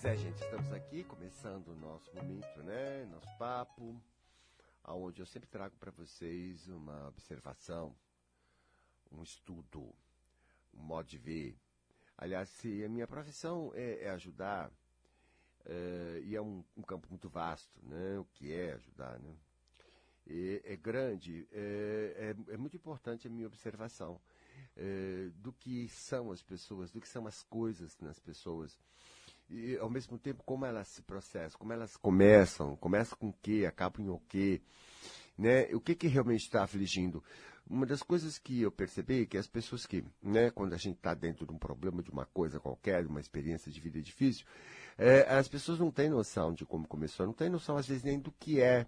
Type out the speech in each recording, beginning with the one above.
Pois é, gente, estamos aqui começando o nosso momento, né? Nosso papo, aonde eu sempre trago para vocês uma observação, um estudo, um modo de ver. Aliás, se a minha profissão é, é ajudar, é, e é um, um, campo muito vasto, né? O que é ajudar, né? É grande, é, é, é muito importante a minha observação é, do que são as pessoas, do que são as coisas nas pessoas e ao mesmo tempo como elas se processam, como elas começam, começam com o quê, acabam em o quê, né? O que que realmente está afligindo? Uma das coisas que eu percebi é que as pessoas que, né, quando a gente está dentro de um problema, de uma coisa qualquer, de uma experiência de vida difícil, é, as pessoas não têm noção de como começou, não têm noção às vezes nem do que é.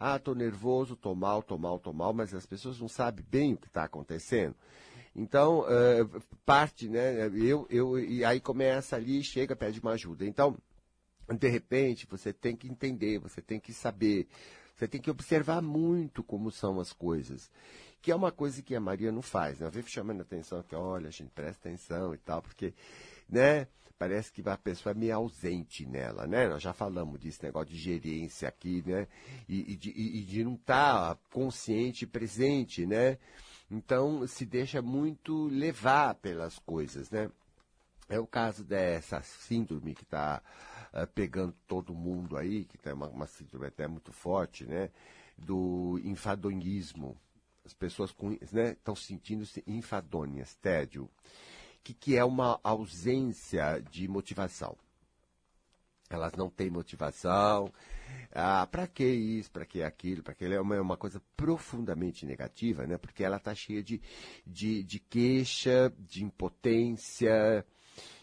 Ah, tô nervoso, tô mal, tô mal, tô mal, mas as pessoas não sabem bem o que está acontecendo. Então, uh, parte, né? Eu, eu, e aí começa ali, chega, pede uma ajuda. Então, de repente, você tem que entender, você tem que saber, você tem que observar muito como são as coisas. Que é uma coisa que a Maria não faz, né? Vive chamando a atenção que, olha, a gente presta atenção e tal, porque, né? Parece que a pessoa é meio ausente nela, né? Nós já falamos disso, negócio de gerência aqui, né? E, e de, e de não estar tá consciente presente, né? Então, se deixa muito levar pelas coisas, né? É o caso dessa síndrome que está uh, eh, pegando todo mundo aí, que é uma, uma, síndrome até muito forte, né? Do enfadonismo. As pessoas estão né, sentindo-se enfadonhas, tédio. Que, que é uma ausência de motivação elas não têm motivação. Ah, para que isso, para que aquilo, para que é uma, é uma coisa profundamente negativa, né? Porque ela está cheia de, de, de queixa, de impotência,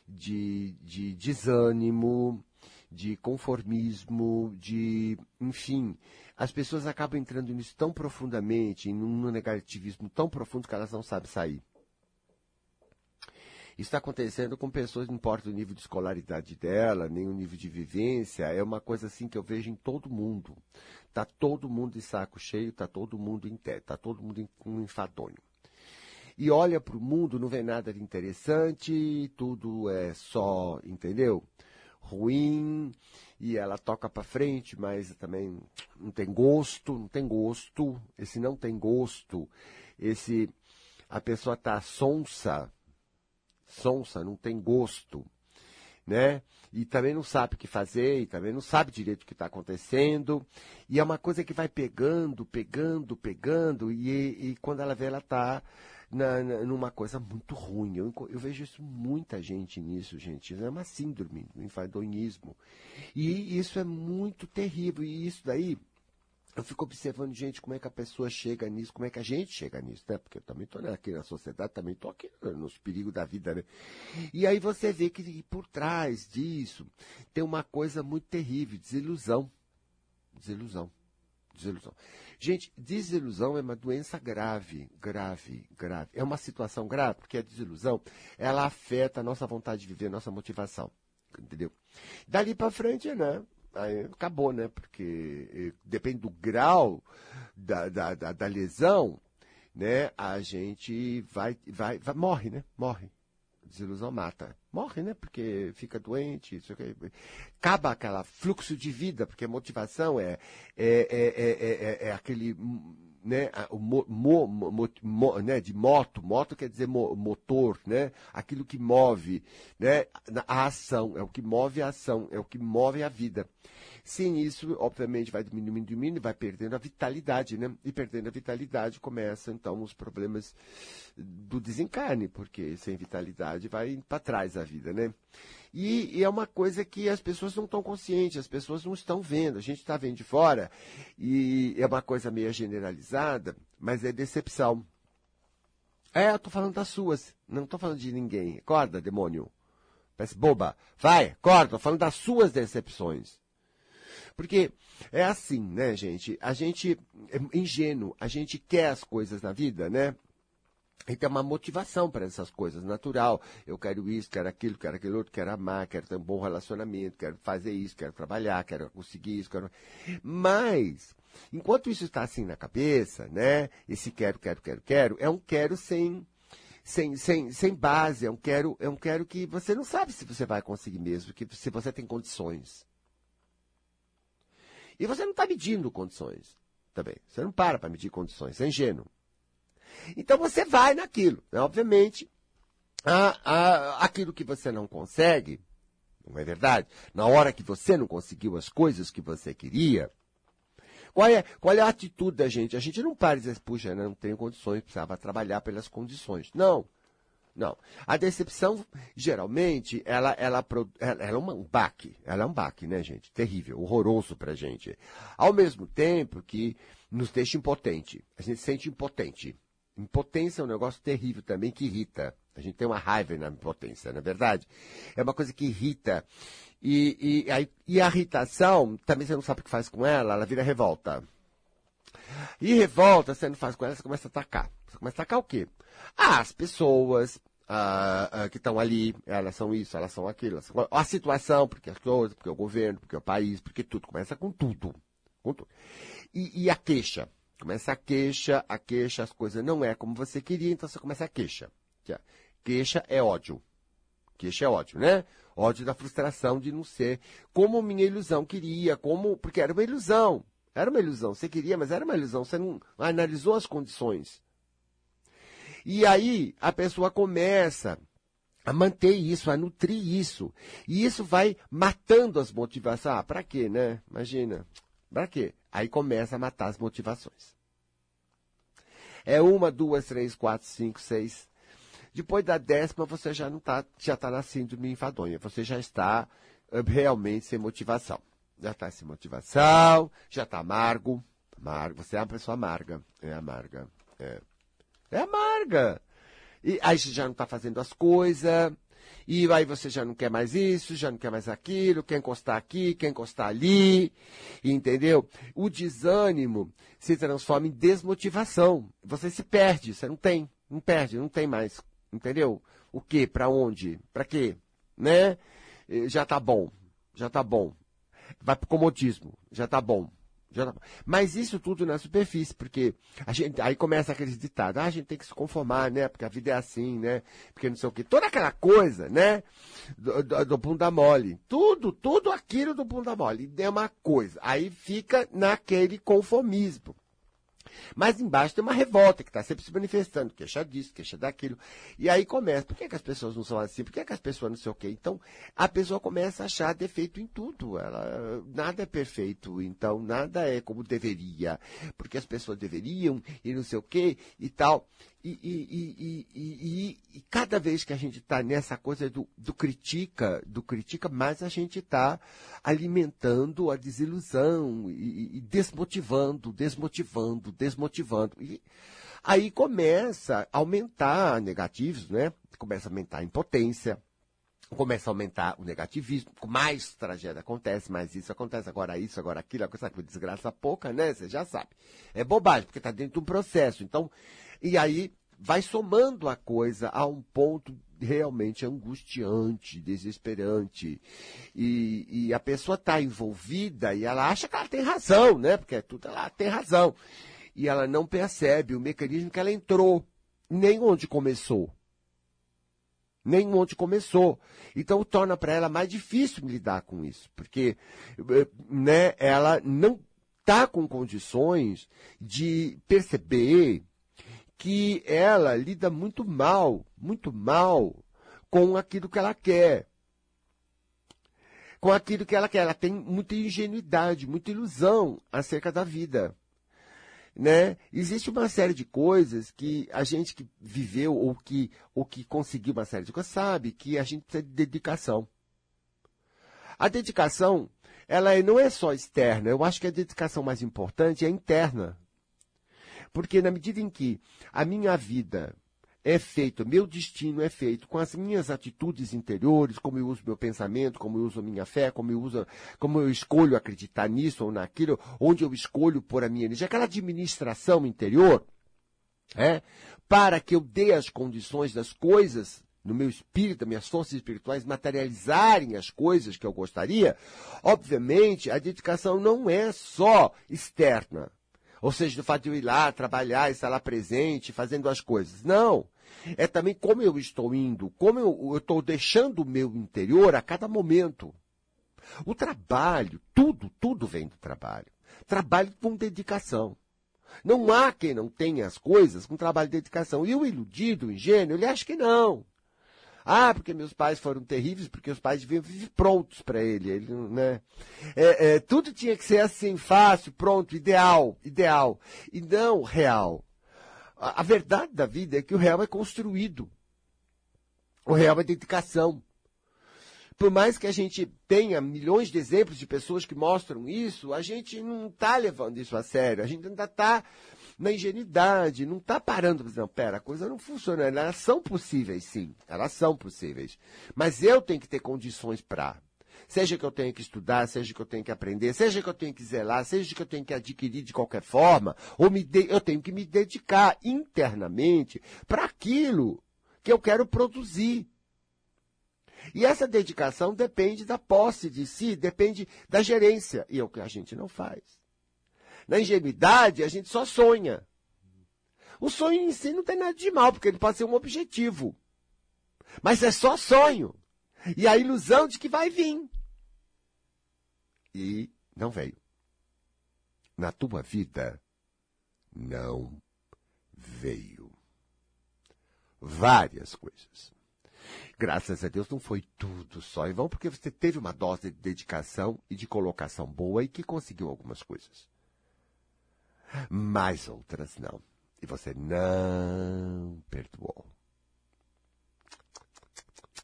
de, de desânimo, de conformismo, de, enfim, as pessoas acabam entrando nisso tão profundamente, num negativismo tão profundo que elas não sabem sair. Está acontecendo com pessoas, não importa o nível de escolaridade dela, nem o nível de vivência, é uma coisa assim que eu vejo em todo mundo. Tá todo mundo de saco cheio, tá todo mundo em té, tá todo mundo com um enfadonho. E olha para o mundo, não vê nada de interessante, tudo é só, entendeu? Ruim, e ela toca para frente, mas também não tem gosto, não tem gosto. Esse não tem gosto, esse a pessoa tá sonsa, sonsa, não tem gosto, né? E também não sabe o que fazer, e também não sabe direito o que está acontecendo. E é uma coisa que vai pegando, pegando, pegando, e, e quando ela vê, ela está numa coisa muito ruim. Eu, eu, vejo isso muita gente nisso, gente. É uma síndrome, um enfadonismo. E isso é muito terrível. E isso daí eu fico observando, gente, como é que a pessoa chega nisso, como é que a gente chega nisso, né? Porque eu também estou aqui na sociedade, também estou aqui nos perigos da vida, né? E aí você vê que por trás disso tem uma coisa muito terrível, desilusão. Desilusão. Desilusão. Gente, desilusão é uma doença grave, grave, grave. É uma situação grave, porque a desilusão, ela afeta a nossa vontade de viver, a nossa motivação. Entendeu? Dali para frente, né? Aí acabou, né? Porque eh, depende do grau da, da, da, da, lesão, né? A gente vai, vai, vai, morre, né? Morre. Desilusão mata. Morre, né? Porque fica doente, isso aqui. acaba aquele fluxo de vida, porque a motivação é, é, é, é, é aquele né, o mo, mo, mo, né, de moto, moto quer dizer motor, né, aquilo que move, né, a ação, é o que move a ação, é o que move a vida. Sem isso, obviamente, vai diminuindo, diminuindo, vai perdendo a vitalidade, né, e perdendo a vitalidade começa, então, os problemas do desencarne, porque sem vitalidade vai para trás a vida, né. E, e, é uma coisa que as pessoas não estão conscientes, as pessoas não estão vendo. A gente está vendo de fora e é uma coisa meio generalizada, mas é decepção. É, eu estou falando das suas, não estou falando de ninguém. Acorda, demônio. Parece boba. Vai, acorda, estou falando das suas decepções. Porque é assim, né, gente? A gente é ingênuo, a gente quer as coisas na vida, né? E tem uma motivação para essas coisas, natural. Eu quero isso, quero aquilo, quero aquilo outro, quero amar, quero ter um bom relacionamento, quero fazer isso, quero trabalhar, quero conseguir isso, quero... Mas, enquanto isso está assim na cabeça, né? Esse quero, quero, quero, quero, é um quero sem, sem, sem, sem base, é um, quero, é um quero que você não sabe se você vai conseguir mesmo, que, se você tem condições. E você não está medindo condições também. Você não para para medir condições, é ingênuo. Então você vai naquilo. Né? Obviamente, a, a, aquilo que você não consegue, não é verdade? Na hora que você não conseguiu as coisas que você queria, qual é, qual é a atitude da gente? A gente não para e diz, puxa, não tenho condições, precisava trabalhar pelas condições. Não. Não. A decepção, geralmente, ela, ela, ela, é um baque. Ela é um baque, né, gente? Terrível, horroroso pra gente. Ao mesmo tempo que nos deixa impotente. A gente se sente impotente. Impotência é um negócio terrível também que irrita. A gente tem uma raiva na impotência, não é verdade? É uma coisa que irrita. E, e, a, e a irritação, também você não sabe o que faz com ela, ela vira revolta. E revolta, você não faz com ela, você começa a atacar. Você começa a atacar o quê? Ah, as pessoas ah, ah, que estão ali, elas são isso, elas são aquilo. São... A situação, porque as coisas, porque o governo, porque o país, porque tudo. Começa com tudo. Com tudo. E, e a queixa. Começa a queixa, a queixa, as coisas não é como você queria, então você começa a queixa. Queixa é ódio. Queixa é ódio, né? Ódio da frustração de não ser como minha ilusão queria, como. Porque era uma ilusão. Era uma ilusão. Você queria, mas era uma ilusão. Você não analisou as condições. E aí a pessoa começa a manter isso, a nutrir isso. E isso vai matando as motivações. Ah, para quê, né? Imagina. Para quê? Aí começa a matar as motivações. É uma, duas, três, quatro, cinco, seis, depois da décima, você já não está, já está na síndrome enfadonha. Você já está uh, realmente sem motivação. Já está sem motivação, já está amargo. Amargo. Você é uma pessoa amarga. É amarga. É, é amarga. E aí você já não está fazendo as coisas. E aí você já não quer mais isso, já não quer mais aquilo, quer encostar aqui, quer encostar ali, entendeu? O desânimo se transforma em desmotivação. Você se perde, você não tem, não perde, não tem mais Entendeu? O que? Para onde? Para quê? Né? Já tá bom. Já tá bom. Vai pro comodismo. Já tá bom. Mas isso tudo na superfície, porque a gente, aí começa aqueles ditados, ah, a gente tem que se conformar, né? Porque a vida é assim, né? Porque não sei o quê. Toda aquela coisa, né? Do, do, do bunda mole. Tudo, tudo aquilo do bunda mole. É uma coisa. Aí fica naquele conformismo. Mas embaixo tem uma revolta que está sempre se manifestando, queixa disso, queixa daquilo. E aí começa, por que, é que as pessoas não são assim? Por que, é que as pessoas não sei o quê? Então, a pessoa começa a achar defeito em tudo. Ela, nada é perfeito, então nada é como deveria. Porque as pessoas deveriam e não sei o quê e tal. E, e, e, e, cada vez que a gente está nessa coisa do, do, critica, do critica, mais a gente está alimentando a desilusão e, desmotivando, desmotivando, desmotivando. E aí começa a aumentar negativos, né? Começa a aumentar a impotência, começa a aumentar o negativismo, mais tragédia acontece, mais isso acontece, agora isso, agora aquilo, coisa que desgraça pouca, né? Você já sabe. É bobagem, porque está dentro de um processo. Então, e aí vai somando a coisa a um ponto realmente angustiante, desesperante. E, e a pessoa está envolvida e ela acha que ela tem razão, né? Porque é tudo ela tem razão. E ela não percebe o mecanismo que ela entrou, nem onde começou. Nem onde começou. Então torna para ela mais difícil lidar com isso, porque né, ela não está com condições de perceber que ela lida muito mal, muito mal com aquilo que ela quer. Com aquilo que ela quer. Ela tem muita ingenuidade, muita ilusão acerca da vida. Né? Existe uma série de coisas que a gente que viveu ou que, ou que conseguiu uma série de coisas sabe que a gente precisa de dedicação. A dedicação, ela não é só externa. Eu acho que a dedicação mais importante é interna. Porque na medida em que a minha vida é feita, meu destino é feito com as minhas atitudes interiores, como eu uso meu pensamento, como eu uso a minha fé, como eu uso, como eu escolho acreditar nisso ou naquilo, onde eu escolho pôr a minha energia, aquela administração interior, é, para que eu dê as condições das coisas no meu espírito, minhas forças espirituais materializarem as coisas que eu gostaria, obviamente a dedicação não é só externa. Ou seja, do fato de eu ir lá, trabalhar, estar lá presente, fazendo as coisas. Não. É também como eu estou indo, como eu estou deixando o meu interior a cada momento. O trabalho, tudo, tudo vem do trabalho. Trabalho com dedicação. Não há quem não tenha as coisas com trabalho e dedicação. E o iludido, o ingênuo, ele acha que não. Ah, porque meus pais foram terríveis, porque os pais deviam vir prontos para ele. ele né? É, é, tudo tinha que ser assim, fácil, pronto, ideal, ideal. E não real. A, a verdade da vida é que o real é construído. O real é dedicação. Por mais que a gente tenha milhões de exemplos de pessoas que mostram isso, a gente não está levando isso a sério. A gente ainda está na ingenuidade, não está parando não, pera, a coisa não funciona. Elas são possíveis, sim, elas são possíveis. Mas eu tenho que ter condições para. Seja que eu tenha que estudar, seja que eu tenha que aprender, seja que eu tenha que zelar, seja que eu tenha que adquirir de qualquer forma, ou me de, eu tenho que me dedicar internamente para aquilo que eu quero produzir. E essa dedicação depende da posse de si, depende da gerência. E é o que a gente não faz. Na ingenuidade, a gente só sonha. O sonho em si não tem nada de mal, porque ele pode ser um objetivo. Mas é só sonho. E a ilusão de que vai vir. E não veio. Na tua vida, não veio. Várias coisas. Graças a Deus não foi tudo só em vão, porque você teve uma dose de dedicação e de colocação boa e que conseguiu algumas coisas mas outras não. E você não perdoou.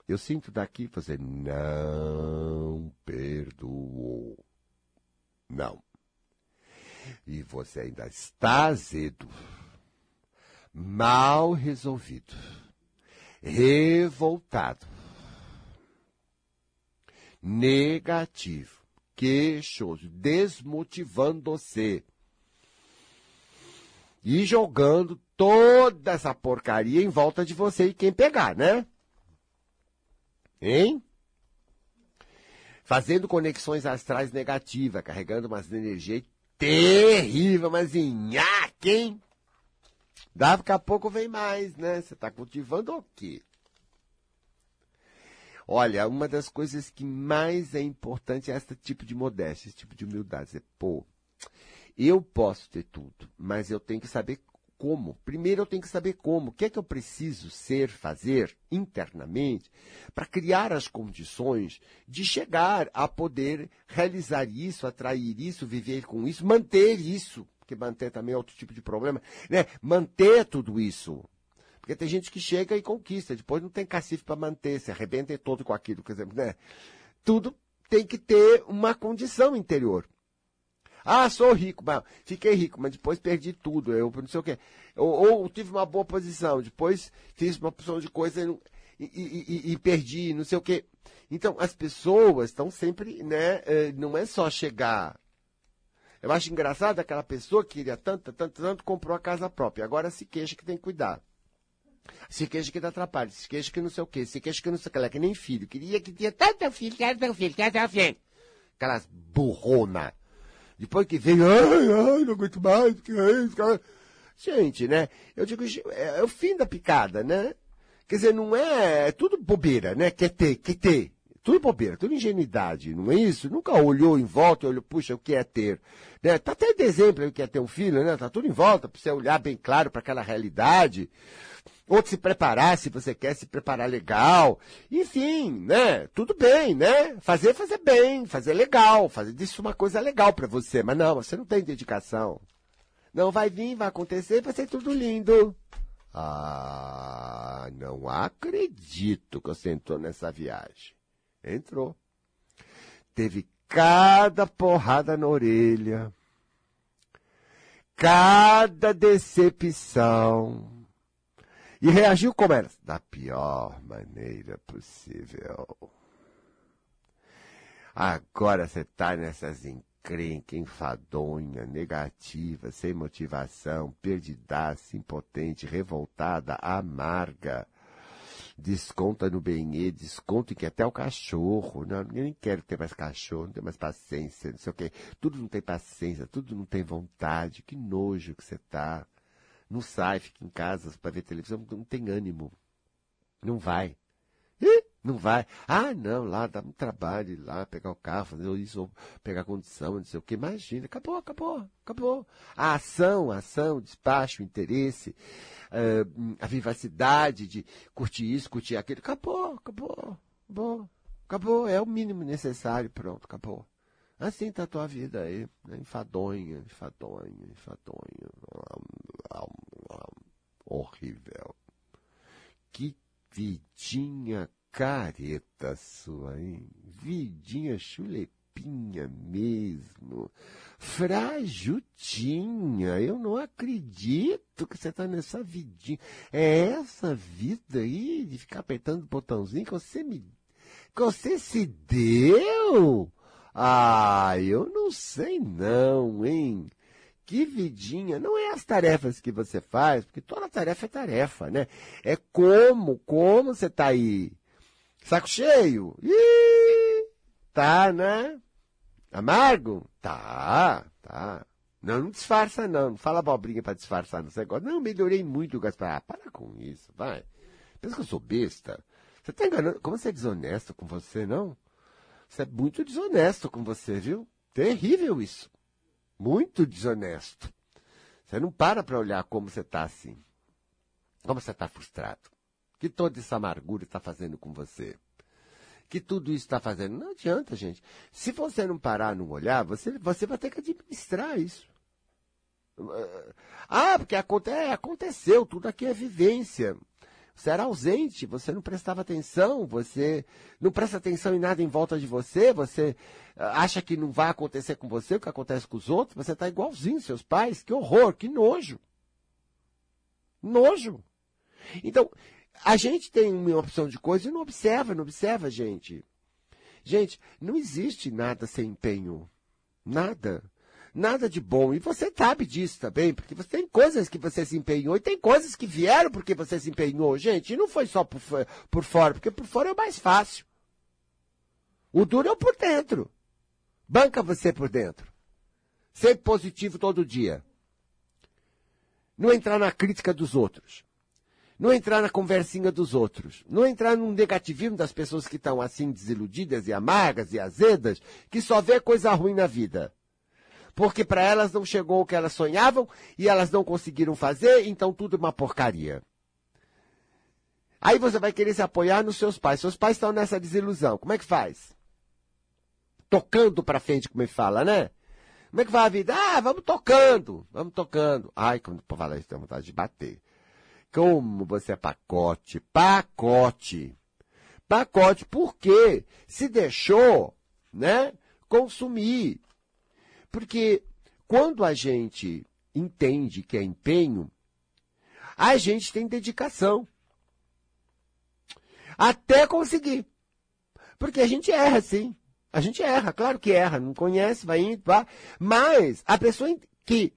Eu sinto daqui você não perdoou. Não. E você ainda está azedo, mal resolvido, revoltado, negativo, queixoso, desmotivando você e jogando toda essa porcaria em volta de você e quem pegar, né? Hein? Fazendo conexões astrais negativas, carregando umas energias terrível, mas em hein? Daqui a pouco vem mais, né? Você está cultivando o quê? Olha, uma das coisas que mais é importante é esse tipo de modéstia, esse tipo de humildade. Você, pô, eu posso ter tudo, mas eu tenho que saber como. Primeiro eu tenho que saber como. O que é que eu preciso ser, fazer internamente para criar as condições de chegar a poder realizar isso, atrair isso, viver com isso, manter isso. Porque manter também é outro tipo de problema, né? Manter tudo isso. Porque tem gente que chega e conquista, depois não tem cacife para manter, se arrebenta todo com aquilo, quer dizer, né? Tudo tem que ter uma condição interior. Ah, sou rico, mas fiquei rico, mas depois perdi tudo. Eu não sei o quê. Ou, ou tive uma boa posição, depois fiz uma opção de coisa e, e, e, e, perdi, não sei o quê. Então, as pessoas estão sempre, né? Eh, não é só chegar. Eu acho engraçado aquela pessoa que queria tanto, tanto, tanto, comprou a casa própria. Agora se queixa que tem que cuidar. Se queixa que dá trabalho, se queixa que não sei o quê, se queixa que não sei o que, ela é que nem filho. Queria que tinha tanto filho, tanto filho, tanto filho. Aquelas burrona. Depois que veio, ai, ai, não aguento mais, que é isso, cara. Gente, né? Eu digo, é, é, o fim da picada, né? Quer dizer, não é, é tudo bobeira, né? Quer ter, quer ter. Tudo bobeira, tudo ingenuidade, não é isso? Nunca olhou em volta olhou, puxa, o que é ter? Né? Tá até de exemplo o que é ter um filho, né? Tá tudo em volta, para você olhar bem claro para aquela realidade. Ou se preparar, se você quer se preparar legal. Enfim, né? Tudo bem, né? Fazer, fazer bem, fazer legal, fazer disso uma coisa legal para você. Mas não, você não tem dedicação. Não vai vir, vai acontecer, vai ser tudo lindo. Ah, não acredito que você entrou nessa viagem. Entrou. Teve cada porrada na orelha, cada decepção e reagiu como era? Da pior maneira possível. Agora você está nessas encrencas, enfadonha, negativa, sem motivação, perdidaça, impotente, revoltada, amarga. Desconta no benê, desconta em que até o cachorro. Não, eu nem quero ter mais cachorro, não tenho mais paciência, não sei o quê. Tudo não tem paciência, tudo não tem vontade. Que nojo que você tá. Não sai, fica em casa para ver televisão, não tem ânimo. Não vai. Não vai. Ah, não, lá dá um trabalho ir lá, pegar o carro, fazer isso, ou pegar condição, não sei o que. Imagina, acabou, acabou, acabou. A ação, a ação, o despacho, o interesse, uh, a vivacidade de curtir isso, curtir aquilo, acabou, acabou, acabou, acabou. É o mínimo necessário, pronto, acabou. Assim tá a tua vida aí, né? enfadonha, enfadonha, enfadonha. Horrível. Que vidinha careta sua, hein? Vidinha chulepinha mesmo. Frajutinha. Eu não acredito que você tá nessa vidinha. É essa vida aí de ficar apertando o botãozinho que você me. que você se deu? Ah, eu não sei não, hein? Que vidinha. Não é as tarefas que você faz, porque toda tarefa é tarefa, né? É como, como você tá aí. Saco cheio? Ih, tá, né? Amargo? Tá, tá. Não, não disfarça não. Não fala abobrinha para disfarçar no negócio. Não, melhorei muito, Gaspar. Ah, para com isso, vai. Pensa que eu sou besta? Você tá enganando. Como você é desonesto com você, não? Você é muito desonesto com você, viu? Terrível isso. Muito desonesto. Você não para para olhar como você está assim. Como você está frustrado. Que toda essa amargura está fazendo com você. Que tudo isso está fazendo. Não adianta, gente. Se você não parar, não olhar, você, você vai ter que administrar isso. Ah, porque aconte, é, aconteceu, tudo aqui é vivência. Você era ausente, você não prestava atenção, você não presta atenção em nada em volta de você, você ah, acha que não vai acontecer com você o que acontece com os outros, você está igualzinho seus pais. Que horror, que nojo. Nojo. Então, a gente tem uma opção de coisa e não observa, não observa, gente. Gente, não existe nada sem empenho. Nada nada de bom. E você sabe disso também, porque você tem coisas que você se empenhou e tem coisas que vieram porque você se empenhou, gente. E não foi só por, por fora, porque por fora é o mais fácil. O duro é por dentro. Banca você por dentro. Ser positivo todo dia. Não entrar na crítica dos outros. Não entrar na conversinha dos outros. Não entrar num negativismo das pessoas que estão assim desiludidas e amargas e azedas, que só vê coisa ruim na vida porque para elas não chegou o que elas sonhavam e elas não conseguiram fazer, então tudo é uma porcaria. Aí você vai querer se apoiar nos seus pais. Seus pais estão nessa desilusão. Como é que faz? Tocando para frente, como ele fala, né? Como é que vai a vida? Ah, vamos tocando, vamos tocando. Ai, quando fala isso, tem vontade de bater. Como você é pacote, pacote. Pacote, porque se deixou, né, consumir. Porque quando a gente entende que é empenho, a gente tem dedicação. Até conseguir. Porque a gente erra, sim. A gente erra, claro que erra, não conhece, vai indo, vai. Mas a pessoa que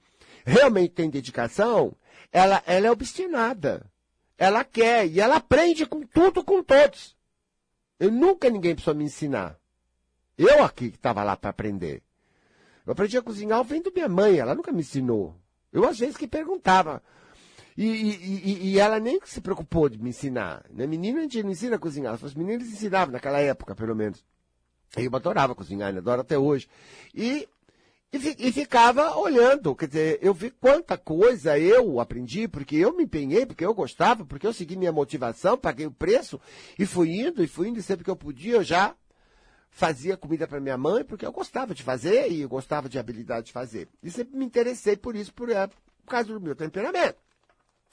realmente tem dedicação, ela, ela é obstinada. Ela quer e ela aprende com tudo, com todos. Eu nunca ninguém precisou me ensinar. Eu aqui que estava lá para aprender. Eu aprendi a cozinhar vendo minha mãe, ela nunca me ensinou. Eu às vezes que perguntava. E, e, e, ela nem se preocupou de me ensinar. Né? Menina a gente não ensina a cozinhar. Os meninos ensinavam naquela época, pelo menos. Eu adorava cozinhar, ainda adoro até hoje. E, e, ficava olhando. Quer dizer, eu vi quanta coisa eu aprendi, porque eu me empenhei, porque eu gostava, porque eu segui minha motivação, paguei o preço, e fui indo, e fui indo, e sempre que eu podia, eu já fazia comida para minha mãe porque eu gostava de fazer e eu gostava de habilidade de fazer. E sempre me interessei por isso, por, é, por causa do meu temperamento.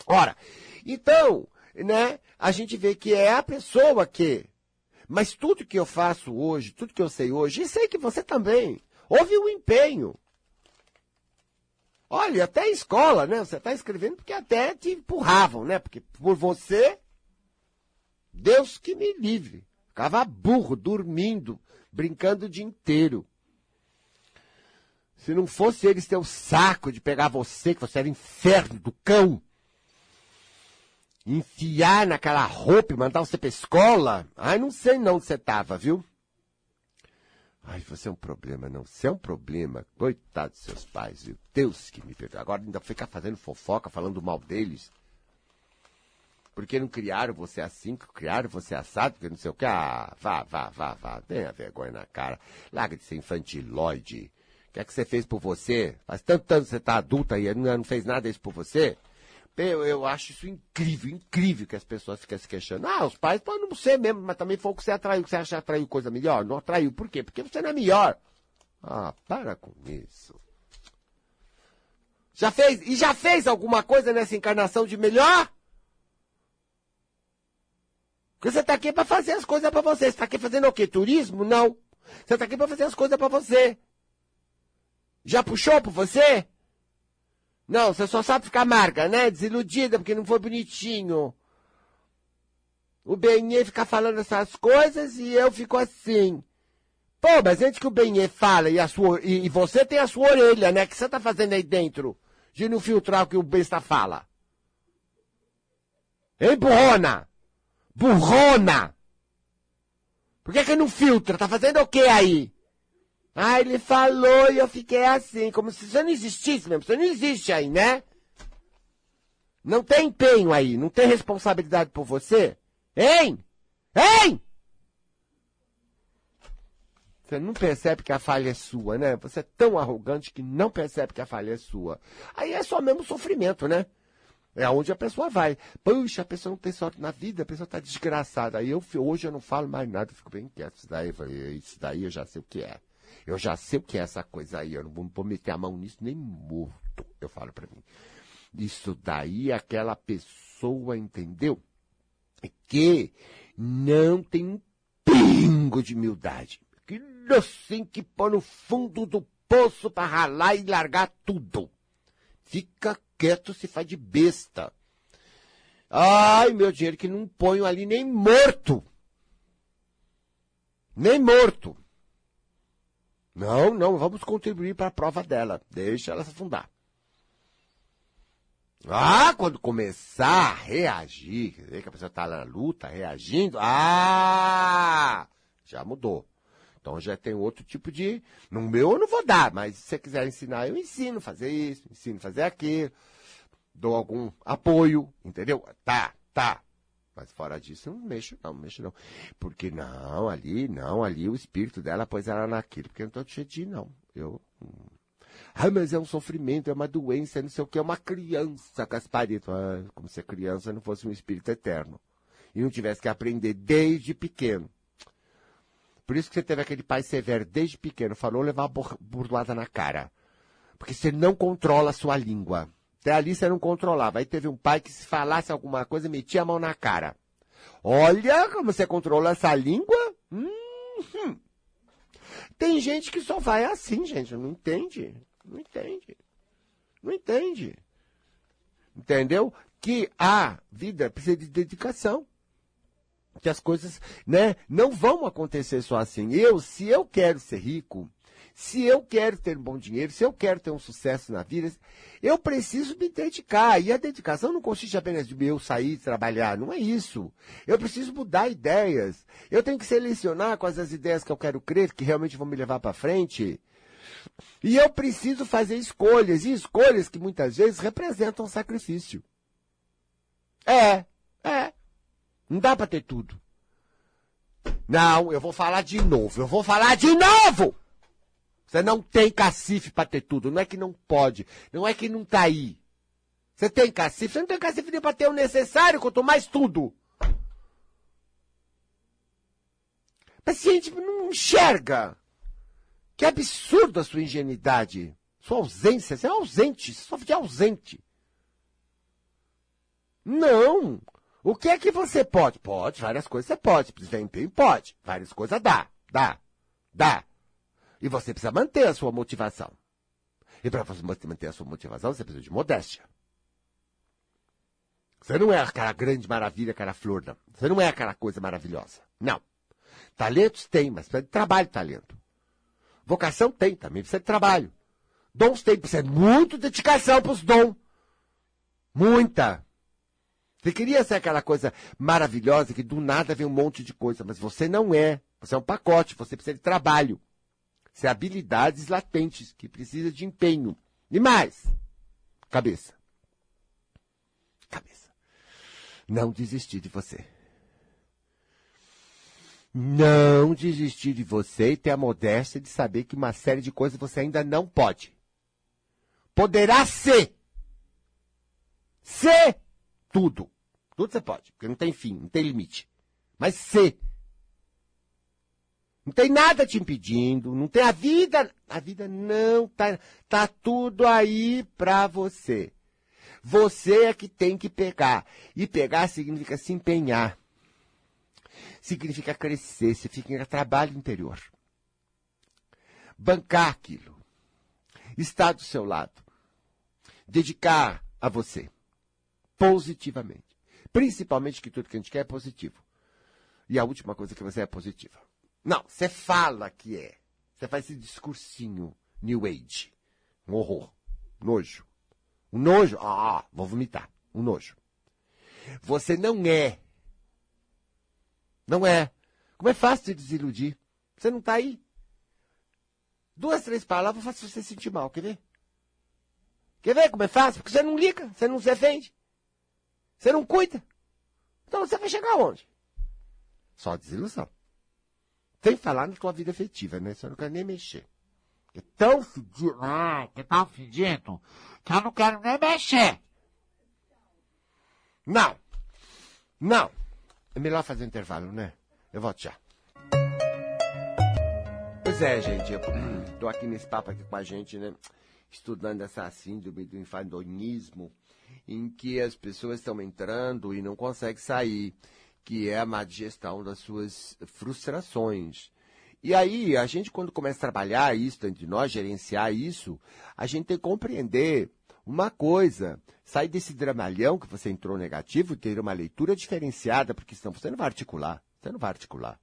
Ora, então, né, a gente vê que é a pessoa que. Mas tudo que eu faço hoje, tudo que eu sei hoje, e sei que você também, houve um empenho. Olha, até a escola, né? Você está escrevendo porque até te empurravam, né? Porque por você, Deus que me livre. Ficava burro, dormindo, brincando o dia inteiro. Se não fosse eles ter o saco de pegar você, que você era inferno do cão, enfiar naquela roupa e mandar você pra escola, ai, não sei não onde você tava, viu? Ai, você é um problema, não. Você é um problema. Coitado dos seus pais, viu? Deus que me perdoe. Agora ainda ficar fazendo fofoca, falando mal deles. Porque não criaram você assim, criaram você assado, porque não sei o que. Ah, vá, vá, vá, vá. Tenha vergonha na cara. Larga de ser infantiloide. O que é que você fez por você? Faz tanto que você tá adulta e não fez nada isso por você? Eu, eu acho isso incrível, incrível que as pessoas ficam se queixando. Ah, os pais podem não ser mesmo, mas também foi o que você atraiu, que você acha que atraiu coisa melhor. Não atraiu. Por quê? Porque você não é melhor. Ah, para com isso. Já fez, e já fez alguma coisa nessa encarnação de melhor? Porque você está aqui para fazer as coisas para você. Você está aqui fazendo o quê? Turismo? Não. Você está aqui para fazer as coisas para você. Já puxou por você? Não, você só sabe ficar amarga, né? Desiludida porque não foi bonitinho. O Benê fica falando essas coisas e eu fico assim. Pô, mas antes que o Benê fala e, a sua, e, e, você tem a sua orelha, né? O que você tá fazendo aí dentro? De não filtrar o que o besta fala. Ei, burrona! Burrona! Por que que não filtra? Tá fazendo o que aí? Ah, ele falou e eu fiquei assim, como se você não existisse mesmo. Você não existe aí, né? Não tem empenho aí, não tem responsabilidade por você? Hein? Hein? Você não percebe que a falha é sua, né? Você é tão arrogante que não percebe que a falha é sua. Aí é só mesmo sofrimento, né? É aonde a pessoa vai. Puxa, a pessoa não tem sorte na vida, a pessoa está desgraçada. Aí eu, hoje eu não falo mais nada, fico bem quieto. Isso daí, isso daí eu já sei o que é. Eu já sei o que é essa coisa aí, eu não vou, vou meter a mão nisso nem morto, eu falo para mim. Isso daí aquela pessoa entendeu que não tem um pingo de humildade. Que assim que pôr no fundo do poço para ralar e largar tudo. Fica quieto, se faz de besta. Ai, meu dinheiro que não ponho ali nem morto. Nem morto. Não, não, vamos contribuir para a prova dela. Deixa ela se afundar. Ah, quando começar a reagir, quer dizer que a pessoa está na luta, reagindo, ah, já mudou. Então já tem outro tipo de. No meu eu não vou dar, mas se você quiser ensinar, eu ensino fazer isso, ensino fazer aquilo, dou algum apoio, entendeu? Tá, tá. Mas fora disso, não mexo não, não mexo não. Porque não, ali, não, ali o espírito dela pôs ela naquilo, porque eu não tô cheio de não. Eu. Hum. Ah, mas é um sofrimento, é uma doença, não sei o que, é uma criança, Gasparito. Ah, como se a criança não fosse um espírito eterno. E não tivesse que aprender desde pequeno. Por isso que você teve aquele pai severo desde pequeno, falou levar uma burdoada na cara. Porque você não controla a sua língua. Até ali você não controlava. Aí teve um pai que se falasse alguma coisa, metia a mão na cara. Olha como você controla essa língua. Hum, Tem gente que só vai assim, gente. Não entende. Não entende. Não entende. Entendeu? Que a vida precisa de dedicação. Que as coisas, né, não vão acontecer só assim. Eu, se eu quero ser rico, se eu quero ter um bom dinheiro, se eu quero ter um sucesso na vida, eu preciso me dedicar. E a dedicação não consiste apenas de eu sair trabalhar, não é isso. Eu preciso mudar ideias. Eu tenho que selecionar quais as ideias que eu quero crer, que realmente vão me levar para frente. E eu preciso fazer escolhas, e escolhas que muitas vezes representam sacrifício. É, é. Não dá para ter tudo. Não, eu vou falar de novo, eu vou falar de novo! Você não tem cacife para ter tudo. Não é que não pode. Não é que não tá aí. Você tem cacife? Você não tem cacife nem para ter o necessário, quanto mais tudo. Gente não enxerga. Que absurdo a sua ingenuidade. Sua ausência. Você é ausente. Você sofre de ausente. Não. O que é que você pode? Pode, várias coisas você pode. Desempenho pode. Várias coisas dá. Dá. Dá. E você precisa manter a sua motivação. E para você manter a sua motivação, você precisa de modéstia. Você não é aquela grande maravilha, aquela flor, não. Você não é aquela coisa maravilhosa. Não. Talentos tem, mas precisa de trabalho talento. Vocação tem, também precisa de trabalho. Dons tem, precisa de muita dedicação para os dons. Muita. Você queria ser aquela coisa maravilhosa que do nada vem um monte de coisa, mas você não é. Você é um pacote, você precisa de trabalho. São habilidades latentes que precisam de empenho. E mais, cabeça. Cabeça. Não desistir de você. Não desistir de você e ter a modéstia de saber que uma série de coisas você ainda não pode. Poderá ser. Ser tudo. Tudo você pode, porque não tem fim, não tem limite. Mas ser. Não tem nada te impedindo, não tem a vida, a vida não tá, tá tudo aí pra você. Você é que tem que pegar. E pegar significa se empenhar. Significa crescer, significa trabalho interior. Bancar aquilo. Estar do seu lado. Dedicar a você. Positivamente. Principalmente que tudo que a gente quer é positivo. E a última coisa que você é positiva. Não, você fala que é. Você faz esse discursinho New Age. Um horror. Nojo. Um nojo. Ah, vou vomitar. Um nojo. Você não é. Não é. Como é fácil de desiludir. Você não está aí. Duas, três palavras faz você sentir mal. Quer ver? Quer ver como é fácil? Porque você não liga, você não se defende. Você não cuida. Então você vai chegar onde? Só desilusão. Sem falar na tua vida afetiva, né? Você não quer nem mexer. É tão fedido. Ah, que tão fedido que eu não quero nem mexer. Não. Não. É melhor fazer um intervalo, né? Eu volto já. Pois é, gente. Eu tô aqui nesse papo aqui com a gente, né? Estudando essa síndrome do infandonismo, em que as pessoas estão entrando e não conseguem sair que é a má digestão das suas frustrações. E aí, a gente, quando começa a trabalhar isso dentro de nós, gerenciar isso, a gente tem que compreender uma coisa. Sair desse dramalhão que você entrou negativo, ter uma leitura diferenciada, porque senão você não vai articular. Você não vai articular.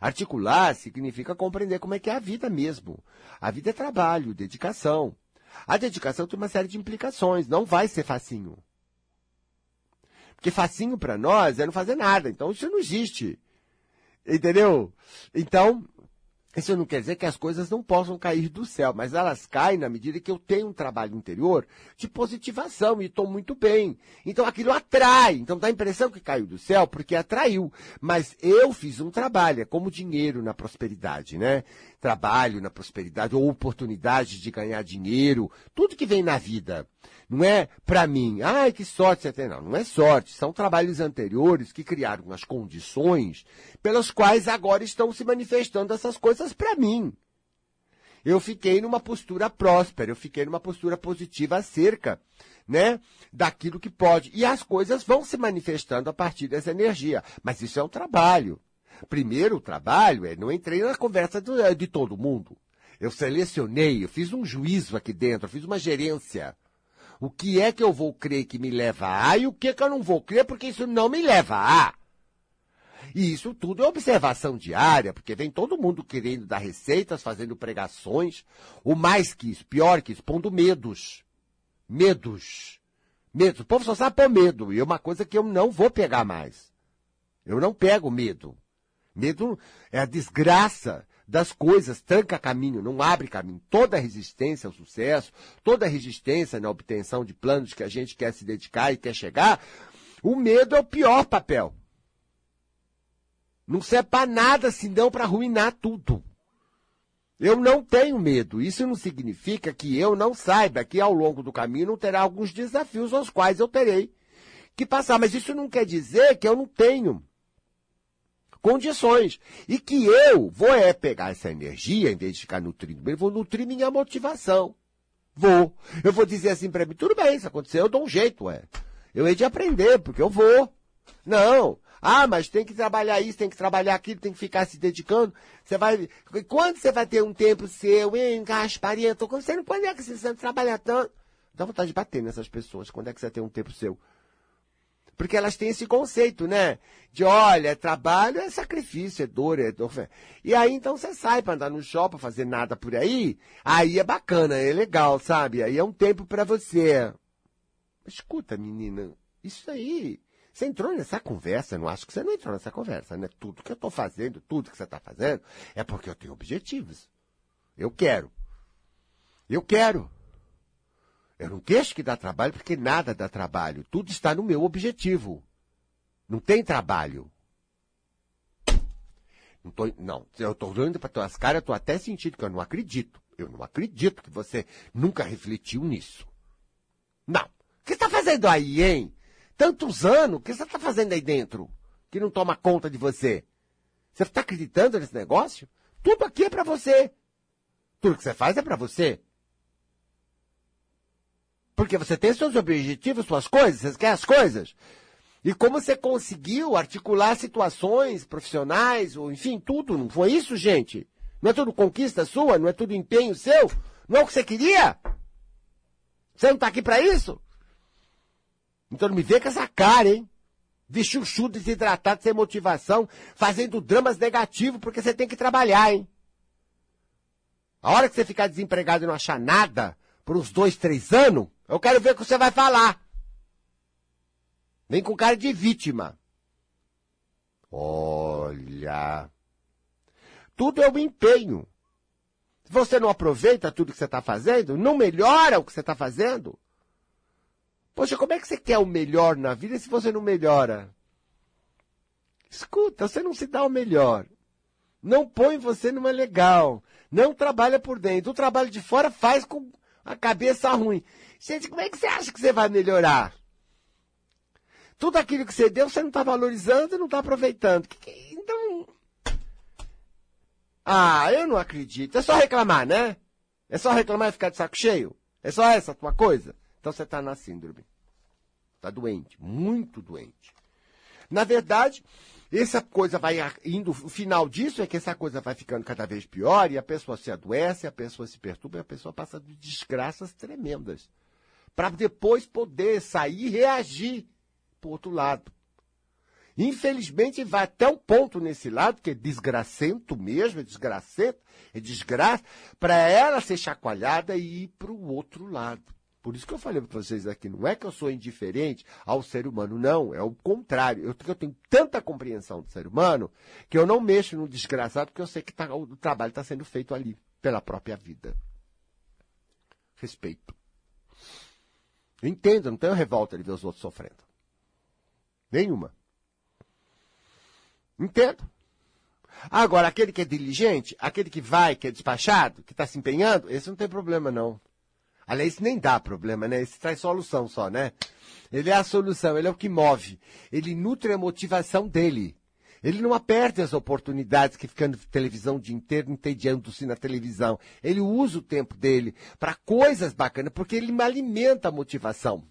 Articular significa compreender como é que é a vida mesmo. A vida é trabalho, dedicação. A dedicação tem uma série de implicações, não vai ser facinho. Porque facinho para nós é não fazer nada. Então isso não existe. Entendeu? Então, isso não quer dizer que as coisas não possam cair do céu, mas elas caem na medida que eu tenho um trabalho interior de positivação e estou muito bem. Então aquilo atrai. Então dá a impressão que caiu do céu porque atraiu. Mas eu fiz um trabalho, é como dinheiro na prosperidade, né? Trabalho na prosperidade ou oportunidade de ganhar dinheiro, tudo que vem na vida. Não é para mim, ai que sorte você tem. Não, não é sorte. São trabalhos anteriores que criaram as condições pelas quais agora estão se manifestando essas coisas para mim. Eu fiquei numa postura próspera, eu fiquei numa postura positiva acerca, né, daquilo que pode. E as coisas vão se manifestando a partir dessa energia. Mas isso é um trabalho. Primeiro, trabalho é, não entrei na conversa do, de todo mundo. Eu selecionei, eu fiz um juízo aqui dentro, eu fiz uma gerência. O que é que eu vou crer que me leva a e o que é que eu não vou crer porque isso não me leva a. E isso tudo é observação diária, porque vem todo mundo querendo dar receitas, fazendo pregações, o mais que isso, pior que isso, pondo medos. Medos. Medos. O povo só sabe pôr medo, e é uma coisa que eu não vou pegar mais. Eu não pego medo. Medo é a desgraça das coisas, tranca caminho, não abre caminho. Toda resistência ao sucesso, toda resistência na obtenção de planos que a gente quer se dedicar e quer chegar, o medo é o pior papel. Não serve para nada senão para arruinar tudo. Eu não tenho medo. Isso não significa que eu não saiba que ao longo do caminho terá alguns desafios aos quais eu terei que passar. Mas isso não quer dizer que eu não tenho condições. E que eu vou é pegar essa energia, em vez de ficar nutrindo eu vou nutrir minha motivação. Vou. Eu vou dizer assim para mim, tudo bem, se acontecer, eu dou um jeito, é. Eu hei de aprender, porque eu vou. Não. Ah, mas tem que trabalhar isso, tem que trabalhar aquilo, tem que ficar se dedicando. Você vai. Quando você vai ter um tempo seu, hein, Gasparito? Quando você não pode é que você trabalhar tanto. Dá vontade de bater nessas pessoas. Quando é que você ter um tempo seu? Porque elas têm esse conceito, né? De olha, é trabalho é sacrifício, é dor, é dor. E aí então você sai para andar no shopping, fazer nada por aí, aí é bacana, é legal, sabe? Aí é um tempo para você. Escuta, menina, isso aí. Você entrou nessa conversa, não acho que você não entrou nessa conversa, né? Tudo que eu estou fazendo, tudo que você está fazendo, é porque eu tenho objetivos. Eu quero. Eu quero. Eu não queixo que dá trabalho, porque nada dá trabalho. Tudo está no meu objetivo. Não tem trabalho. Não, tô, não eu estou olhando para tuas caras, estou até sentindo que eu não acredito. Eu não acredito que você nunca refletiu nisso. Não. O que você está fazendo aí, hein? Tantos anos, o que você está fazendo aí dentro? Que não toma conta de você? Você está acreditando nesse negócio? Tudo aqui é para você. Tudo que você faz é para você. Porque você tem seus objetivos, suas coisas, você quer as coisas. E como você conseguiu articular situações profissionais, ou enfim, tudo, não foi isso, gente? Não é tudo conquista sua? Não é tudo empenho seu? Não é o que você queria? Você não está aqui para isso? Então não me vê com essa cara, hein? De chuchu, desidratado, sem motivação, fazendo dramas negativos, porque você tem que trabalhar, hein? A hora que você ficar desempregado e não achar nada, por uns dois, três anos, eu quero ver o que você vai falar. Vem com cara de vítima. Olha. Tudo é um empenho. Se você não aproveita tudo que você está fazendo, não melhora o que você está fazendo. Poxa, como é que você quer o melhor na vida se você não melhora? Escuta, você não se dá o melhor. Não põe você numa legal. Não trabalha por dentro. O trabalho de fora faz com a cabeça ruim. Gente, como é que você acha que você vai melhorar? Tudo aquilo que você deu, você não está valorizando e não está aproveitando. Então. Ah, eu não acredito. É só reclamar, né? É só reclamar e ficar de saco cheio? É só essa tua coisa? Então você está na síndrome. Está doente, muito doente. Na verdade, essa coisa vai indo, o final disso é que essa coisa vai ficando cada vez pior e a pessoa se adoece, a pessoa se perturba e a pessoa passa de desgraças tremendas. Para depois poder sair e reagir para outro lado. Infelizmente, vai até um ponto nesse lado, que é desgracento mesmo, é desgracento, é desgraça, para ela ser chacoalhada e ir para o outro lado. Por isso que eu falei para vocês aqui, não é que eu sou indiferente ao ser humano, não, é o contrário. Eu, eu tenho tanta compreensão do ser humano que eu não mexo no desgraçado, porque eu sei que tá, o trabalho está sendo feito ali, pela própria vida. Respeito. Eu entendo, não tenho revolta de ver os outros sofrendo. Nenhuma. Entendo. Agora, aquele que é diligente, aquele que vai, que é despachado, que está se empenhando, esse não tem problema, não. Aliás, nem dá problema, né? Esse traz solução só, né? Ele é a solução, ele é o que move. Ele nutre a motivação dele. Ele não perde as oportunidades que ficando televisão o dia inteiro, entediando-se na televisão. Ele usa o tempo dele para coisas bacanas, porque ele alimenta a motivação.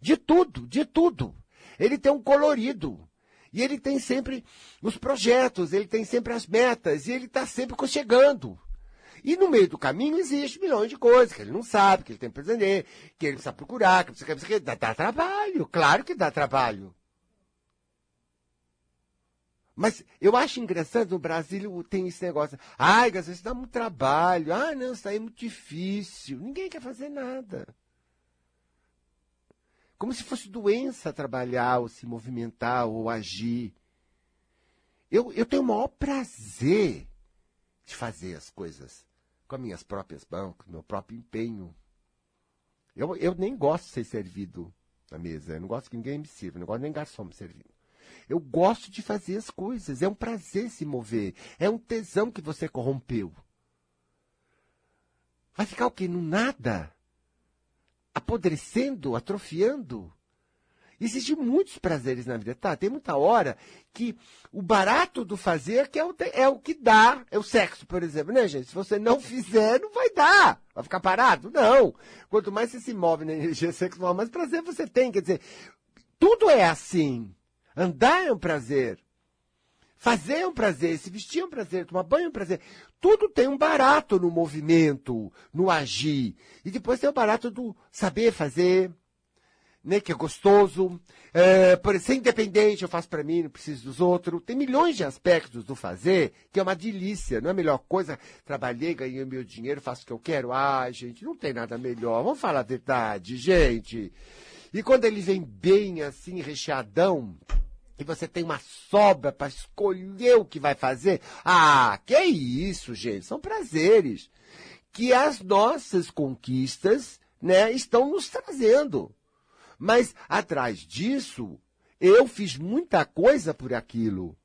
De tudo, de tudo. Ele tem um colorido. E ele tem sempre os projetos, ele tem sempre as metas, e ele está sempre chegando. E no meio do caminho existe milhões de coisas que ele não sabe, que ele tem que aprender, que ele precisa procurar, que precisa, que dá, dá trabalho, claro que dá trabalho. Mas eu acho engraçado, no Brasil tem esse negócio. Ai, às vezes dá muito trabalho. Ah, não, isso aí é muito difícil. Ninguém quer fazer nada. Como se fosse doença trabalhar, ou se movimentar, ou agir. Eu, eu tenho o maior prazer de fazer as coisas com as minhas próprias mãos, com o meu próprio empenho. Eu, eu nem gosto de ser servido na mesa. Eu não gosto que ninguém me sirva. Eu não gosto nem garçom me servindo. Eu gosto de fazer as coisas. É um prazer se mover. É um tesão que você corrompeu. Vai ficar o quê? No nada? Apodrecendo, atrofiando? Existem muitos prazeres na vida, tá? Tem muita hora que o barato do fazer que é o, é o que dá, é o sexo, por exemplo, né, gente? Se você não fizer, não vai dar. Vai ficar parado? Não. Quanto mais você se move na energia sexual, mais prazer você tem. Quer dizer, tudo é assim. Andar é um prazer. Fazer é um prazer, se vestir é um prazer, tomar banho é um prazer. Tudo tem um barato no movimento, no agir. E depois tem o barato do saber fazer, né, que é gostoso, é, por ser independente, eu faço para mim, não preciso dos outros. Tem milhões de aspectos do fazer que é uma delícia, não é a melhor coisa. Trabalhei, ganhei meu dinheiro, faço o que eu quero. Ah, gente, não tem nada melhor. Vamos falar a verdade, gente. E quando ele vem bem assim, recheadão, que você tem uma sobra para escolher o que vai fazer. Ah, que isso, gente, são prazeres que as nossas conquistas, né, estão nos trazendo. Mas atrás disso, eu fiz muita coisa por aquilo.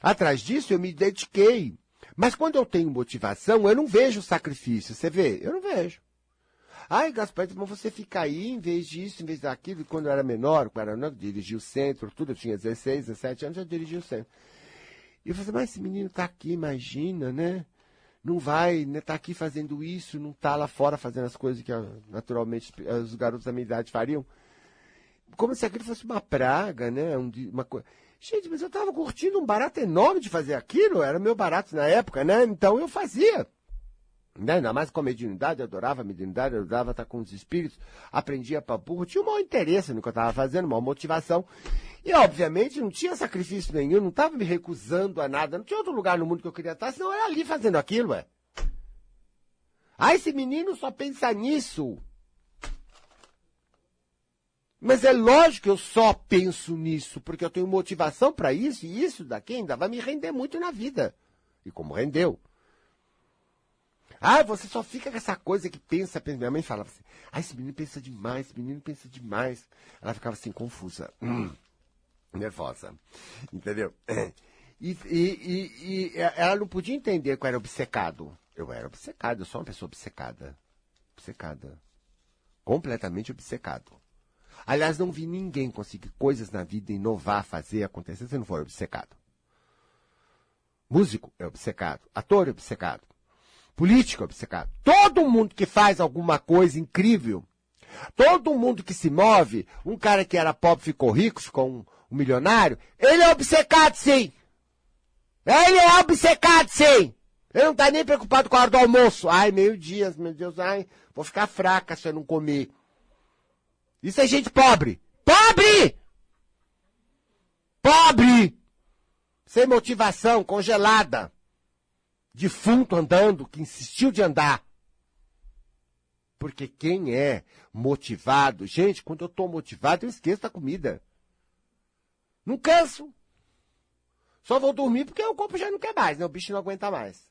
Atrás disso, eu me dediquei. Mas quando eu tenho motivação, eu não vejo sacrifício. Você vê? Eu não vejo. Ai, Gaspar, mas você fica aí em vez disso, em vez daquilo. E quando eu era menor, quando eu era dirigi o centro, tudo, eu tinha 16, 17 anos, já dirigi o centro. E eu falei, mas esse menino está aqui, imagina, né? Não vai, né? Tá aqui fazendo isso, não tá lá fora fazendo as coisas que naturalmente os garotos da minha idade fariam. Como se aquilo fosse uma praga, né? uma coisa. Gente, mas eu estava curtindo um barato enorme de fazer aquilo, era meu barato na época, né? Então eu fazia. Né? Ainda mais com a mediunidade, eu adorava a mediunidade, eu adorava estar com os espíritos, aprendia para burro, tinha um mau interesse no que eu estava fazendo, uma motivação. E, obviamente, não tinha sacrifício nenhum, não estava me recusando a nada, não tinha outro lugar no mundo que eu queria estar, senão eu era ali fazendo aquilo, ué. Ah, esse menino só pensa nisso. Mas é lógico que eu só penso nisso, porque eu tenho motivação para isso, e isso daqui ainda vai me render muito na vida. E como rendeu. Ah, você só fica com essa coisa que pensa, pensa. Minha mãe falava assim, ah, esse menino pensa demais, esse menino pensa demais. Ela ficava assim, confusa, hum, nervosa, entendeu? E, e, e, e, ela não podia entender que eu era obcecado. Eu era obcecado, eu sou uma pessoa obcecada. Obcecada. Completamente obcecado. Aliás, não vi ninguém conseguir coisas na vida, inovar, fazer, acontecer, se não for obcecado. Músico é obcecado, ator é obcecado, político obcecado. Todo mundo que faz alguma coisa incrível, todo mundo que se move, um cara que era pobre ficou rico, ficou um, um milionário, ele é obcecado sim. Ele é obcecado sim. Ele não tá nem preocupado com a hora do almoço. Ai, meio-dia, meu Deus, ai, vou ficar fraca se eu não comer. Isso é gente pobre. Pobre! Pobre! Sem motivação, congelada defunto andando, que insistiu de andar. Porque quem é motivado, gente, quando eu estou motivado, eu esqueço da comida. Não canso. Só vou dormir porque o corpo já não quer mais, né? O bicho não aguenta mais.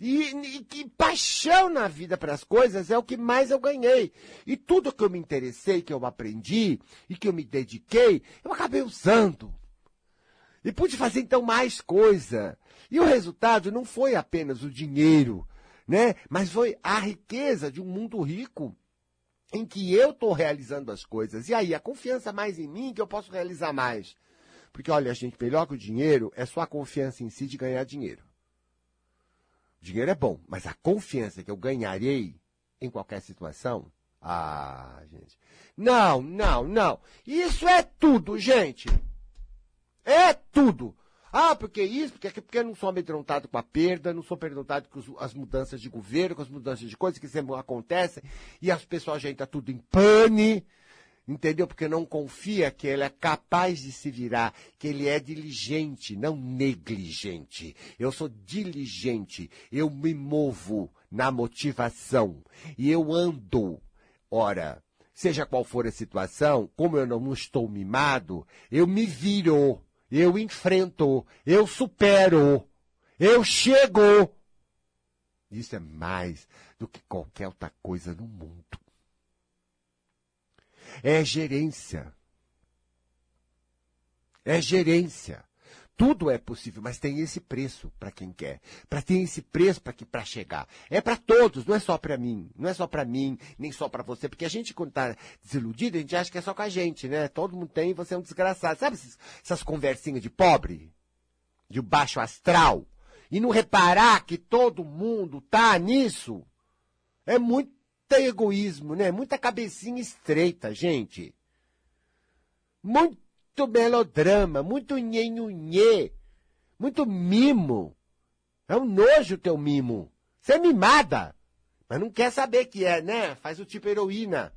E, e que paixão na vida para as coisas é o que mais eu ganhei. E tudo que eu me interessei, que eu aprendi e que eu me dediquei, eu acabei usando. E pude fazer então mais coisa. E o resultado não foi apenas o dinheiro, né? Mas foi a riqueza de um mundo rico em que eu estou realizando as coisas. E aí, a confiança mais em mim que eu posso realizar mais. Porque, olha, gente, melhor que o dinheiro é só a confiança em si de ganhar dinheiro. Dinheiro é bom, mas a confiança que eu ganharei em qualquer situação. Ah, gente. Não, não, não. Isso é tudo, gente. É tudo. Ah, porque isso, porque, porque eu não sou amedrontado com a perda, não sou amedrontado com as mudanças de governo, com as mudanças de coisas que sempre acontecem, e as pessoas entram tudo em pane, entendeu? Porque não confia que ele é capaz de se virar, que ele é diligente, não negligente. Eu sou diligente, eu me movo na motivação, e eu ando. Ora, seja qual for a situação, como eu não estou mimado, eu me viro eu enfrento, eu supero, eu chego. Isso é mais do que qualquer outra coisa no mundo. É gerência. É gerência. Tudo é possível, mas tem esse preço para quem quer. Para ter esse preço para que para chegar. É para todos, não é só para mim, não é só para mim, nem só para você, porque a gente quando tá desiludido, a gente acha que é só com a gente, né? Todo mundo tem, você é um desgraçado. Sabe essas, essas conversinhas de pobre? De baixo astral? E não reparar que todo mundo tá nisso? É muito egoísmo, né? Muita cabecinha estreita, gente. Muito muito melodrama, muito nhenhunhê, muito mimo. É um nojo teu mimo. Você é mimada, mas não quer saber que é, né? Faz o tipo heroína.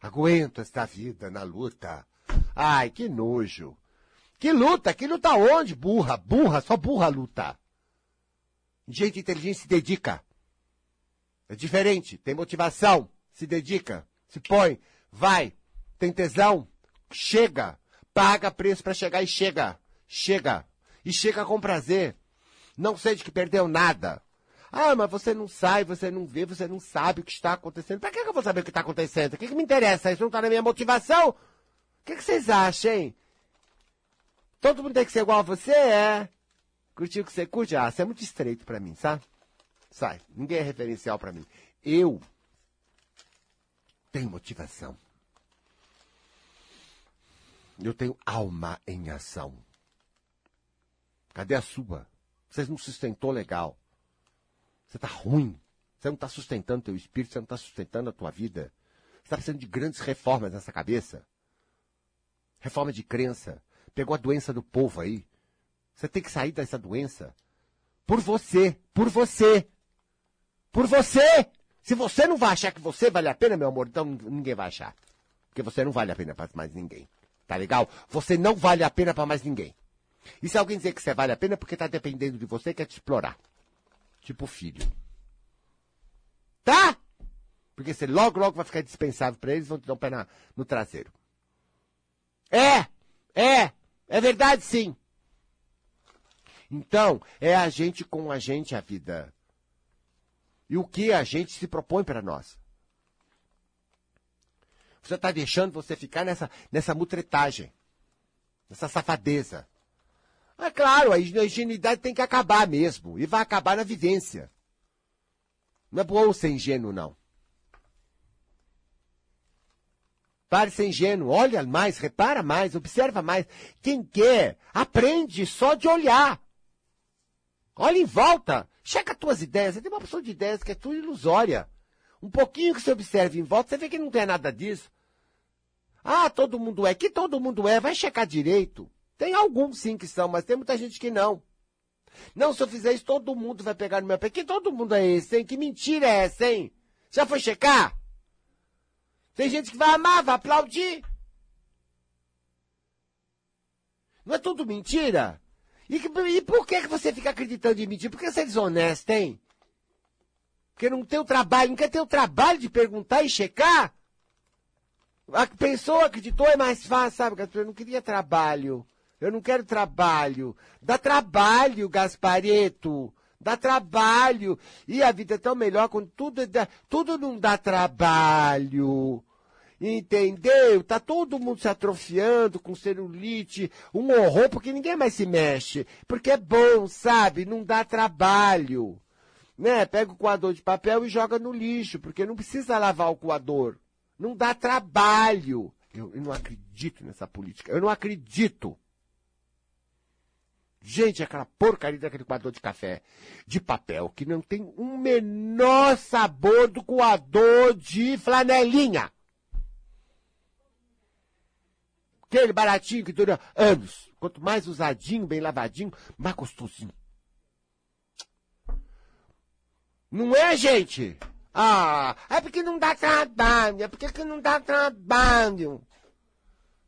Aguento esta vida na luta. Ai, que nojo. Que luta? Que luta onde? Burra, burra, só burra luta. Gente inteligente se dedica. É diferente, tem motivação, se dedica, se põe, vai, tem tesão, chega. Paga preço para chegar e chega. Chega. E chega com prazer. Não sente que perdeu nada. Ah, mas você não sai, você não vê, você não sabe o que está acontecendo. Para que eu vou saber o que está acontecendo? O que, que me interessa? Isso não está na minha motivação? O que, que vocês acham, hein? Todo mundo tem que ser igual a você? É. Curtiu o que você curte? Ah, você é muito estreito para mim, sabe? Sai. Ninguém é referencial para mim. Eu tenho motivação. Eu tenho alma em ação. Cadê a sua? Você não sustentou legal. Você está ruim. Você não está sustentando teu espírito, você não está sustentando a tua vida. Você está precisando de grandes reformas nessa cabeça. Reforma de crença. Pegou a doença do povo aí. Você tem que sair dessa doença. Por você. Por você. Por você! Se você não vai achar que você vale a pena, meu amor, então ninguém vai achar. Porque você não vale a pena para mais ninguém. Tá legal? Você não vale a pena para mais ninguém. E se alguém dizer que você vale a pena, é porque tá dependendo de você quer te explorar. Tipo filho. Tá? Porque você logo, logo vai ficar dispensável para eles vão te dar um pé na, no traseiro. É! É! É verdade sim! Então, é a gente com a gente a vida. E o que a gente se propõe para nós. Você está deixando você ficar nessa, nessa mutretagem, nessa safadeza. É claro, a ingenuidade tem que acabar mesmo. E vai acabar na vivência. Não é bom ser ingênuo, não. Pare ser ingênuo. Olha mais, repara mais, observa mais. Quem quer, aprende só de olhar. Olha em volta. Checa as tuas ideias. Você tem uma opção de ideias que é tudo ilusória. Um pouquinho que você observe em volta, você vê que não tem nada disso. Ah, todo mundo é. Que todo mundo é. Vai checar direito. Tem alguns sim que são, mas tem muita gente que não. Não, se eu fizer isso, todo mundo vai pegar no meu pé. Que todo mundo é esse, hein? Que mentira é essa, hein? Já foi checar? Tem gente que vai amar, vai aplaudir. Não é tudo mentira? E, e por que, que você fica acreditando em mentira? Porque você é desonesto, hein? Porque não tem o trabalho, não quer ter o trabalho de perguntar e checar? A pessoa acreditou é mais fácil, sabe? Eu não queria trabalho. Eu não quero trabalho. Dá trabalho, Gaspareto. Dá trabalho. E a vida é tão melhor quando tudo, dá, tudo não dá trabalho. Entendeu? Tá todo mundo se atrofiando com celulite, um horror, porque ninguém mais se mexe. Porque é bom, sabe? Não dá trabalho. Né? Pega o coador de papel e joga no lixo, porque não precisa lavar o coador. Não dá trabalho. Eu, eu não acredito nessa política. Eu não acredito. Gente, aquela porcaria daquele coador de café de papel que não tem um menor sabor do coador de flanelinha. Aquele baratinho que dura anos. Quanto mais usadinho, bem lavadinho, mais gostosinho. Não é, gente? Ah, é porque não dá trabalho, é porque não dá trabalho.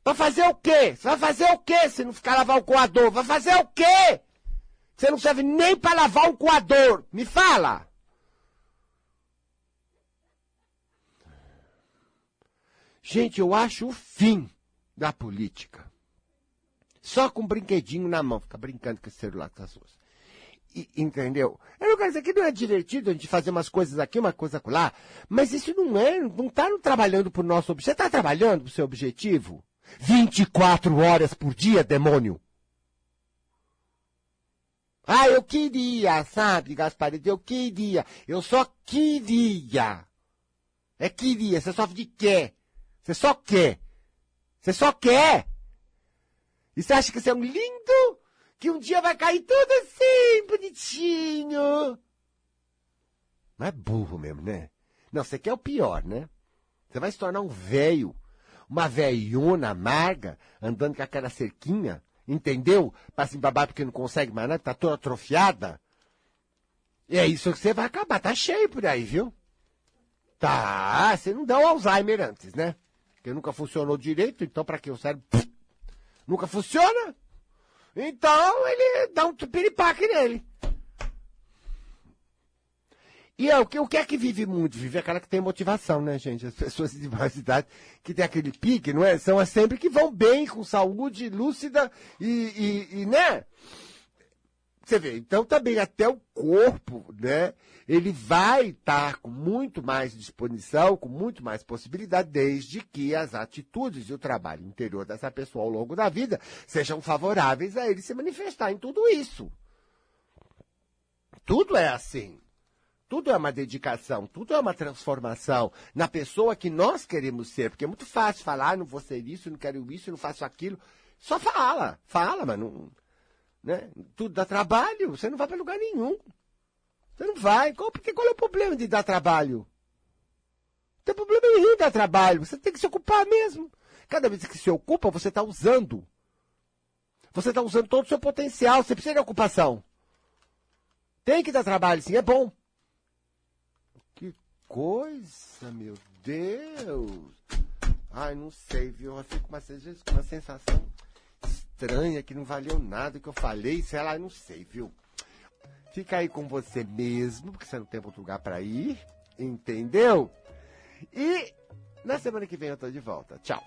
Vai fazer o quê? Você vai fazer o quê se não ficar lavar o coador? Vai fazer o quê? Você não serve nem para lavar o coador. Me fala. Gente, eu acho o fim da política. Só com um brinquedinho na mão, fica brincando com esse celular das ruas. Entendeu? Eu não quero dizer que não é divertido a gente fazer umas coisas aqui, uma coisa lá, mas isso não é, não está trabalhando para o nosso objetivo. Você está trabalhando para o seu objetivo? 24 horas por dia, demônio. Ah, eu queria, sabe, Gasparito, eu queria. Eu só queria. É queria, você só de quer. Você só quer. Você só quer. E você acha que você é um lindo? Que um dia vai cair tudo assim, bonitinho. Mas é burro mesmo, né? Não, você quer o pior, né? Você vai se tornar um velho uma velhona amarga, andando com aquela cerquinha, entendeu? Pra se babar porque não consegue mais nada, tá toda atrofiada. E é isso que você vai acabar, tá cheio por aí, viu? Tá, você não deu Alzheimer antes, né? Porque nunca funcionou direito, então para que o cérebro pff, nunca funciona? Então ele dá um piripaque nele. E é, o, que, o que é que vive muito? Vive aquela que tem motivação, né, gente? As pessoas de mais idade que tem aquele pique, não é? São as sempre que vão bem, com saúde, lúcida e, e, e né? Você vê, então também até o corpo, né? Ele vai estar com muito mais disposição, com muito mais possibilidade, desde que as atitudes e o trabalho interior dessa pessoa ao longo da vida sejam favoráveis a ele se manifestar em tudo isso. Tudo é assim. Tudo é uma dedicação, tudo é uma transformação na pessoa que nós queremos ser. Porque é muito fácil falar, ah, não vou ser isso, não quero isso, não faço aquilo. Só fala, fala, mas não. Né? Tudo dá trabalho, você não vai para lugar nenhum. Você não vai. Qual, porque qual é o problema de dar trabalho? Não tem problema nenhum em dar trabalho. Você tem que se ocupar mesmo. Cada vez que se ocupa, você está usando. Você está usando todo o seu potencial. Você precisa de ocupação. Tem que dar trabalho, sim, é bom coisa, meu Deus! Ai, não sei, viu? Eu fico às vezes com uma sensação estranha que não valeu nada que eu falei, sei lá, não sei, viu? Fica aí com você mesmo, porque você não tem outro lugar para ir, entendeu? E na semana que vem eu tô de volta. Tchau!